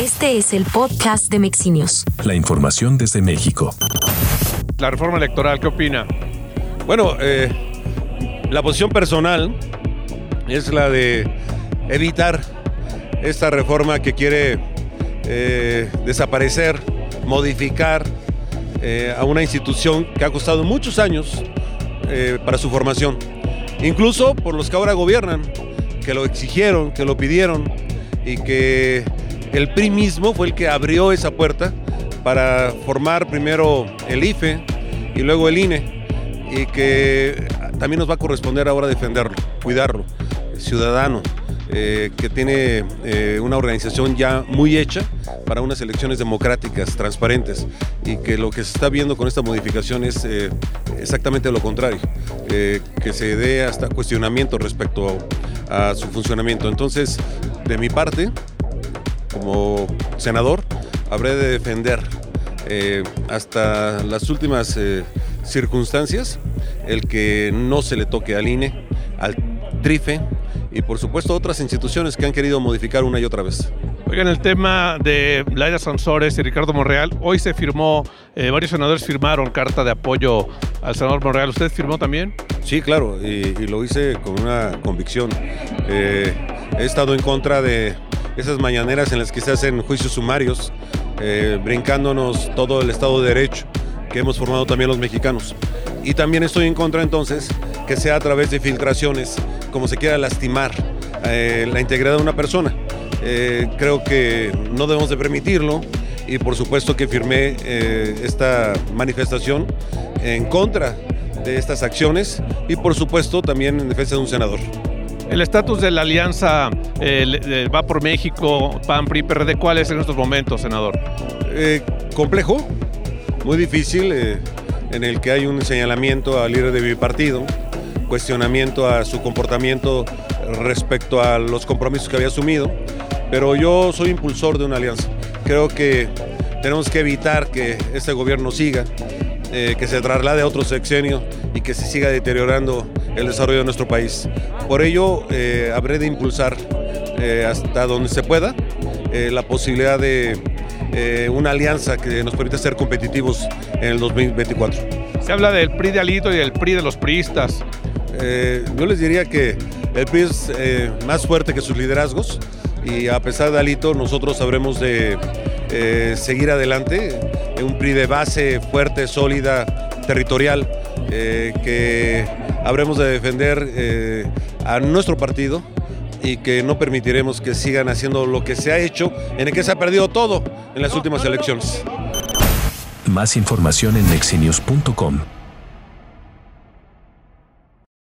Este es el podcast de Mexinios. La información desde México. La reforma electoral, ¿qué opina? Bueno, eh, la posición personal es la de evitar esta reforma que quiere eh, desaparecer, modificar eh, a una institución que ha costado muchos años eh, para su formación. Incluso por los que ahora gobiernan, que lo exigieron, que lo pidieron y que el PRI mismo fue el que abrió esa puerta para formar primero el IFE y luego el INE y que también nos va a corresponder ahora defenderlo, cuidarlo, ciudadano, eh, que tiene eh, una organización ya muy hecha para unas elecciones democráticas, transparentes, y que lo que se está viendo con esta modificación es eh, exactamente lo contrario, que se dé hasta cuestionamiento respecto a, a su funcionamiento. Entonces, de mi parte, como senador, habré de defender hasta las últimas circunstancias el que no se le toque al INE, al TRIFE y por supuesto otras instituciones que han querido modificar una y otra vez. Oigan, el tema de Laida Sansores y Ricardo Monreal, hoy se firmó, eh, varios senadores firmaron carta de apoyo al senador Monreal. ¿Usted firmó también? Sí, claro, y, lo hice con una convicción. Eh, he estado en contra de esas mañaneras en las que se hacen juicios sumarios, eh, brincándonos todo el Estado de Derecho que hemos formado también los mexicanos. Y también estoy en contra entonces que sea a través de filtraciones, como se quiera lastimar eh, la integridad de una persona. Eh, creo que no debemos de permitirlo y por supuesto que firmé esta manifestación en contra de estas acciones y por supuesto también en defensa de un senador. El estatus de la alianza va por México, PAN, PRI, PRD, ¿cuál es en estos momentos, senador? complejo, muy difícil, eh, en el que hay un señalamiento al líder de mi partido, cuestionamiento a su comportamiento respecto a los compromisos que había asumido, pero yo soy impulsor de una alianza. Creo que tenemos que evitar que este gobierno siga, eh, que se traslade a otro sexenio y que se siga deteriorando el desarrollo de nuestro país. Por ello, eh, habré de impulsar hasta donde se pueda la posibilidad de eh, una alianza que nos permita ser competitivos en el 2024. Se habla del PRI de Alito y del PRI de los priistas. Eh, yo les diría que el PRI es eh, más fuerte que sus liderazgos y a pesar de Alito nosotros sabremos de seguir adelante, un PRI de base fuerte, sólida, territorial, que habremos de defender a nuestro partido y que no permitiremos que sigan haciendo lo que se ha hecho, en el que se ha perdido todo en las últimas elecciones. Más información en.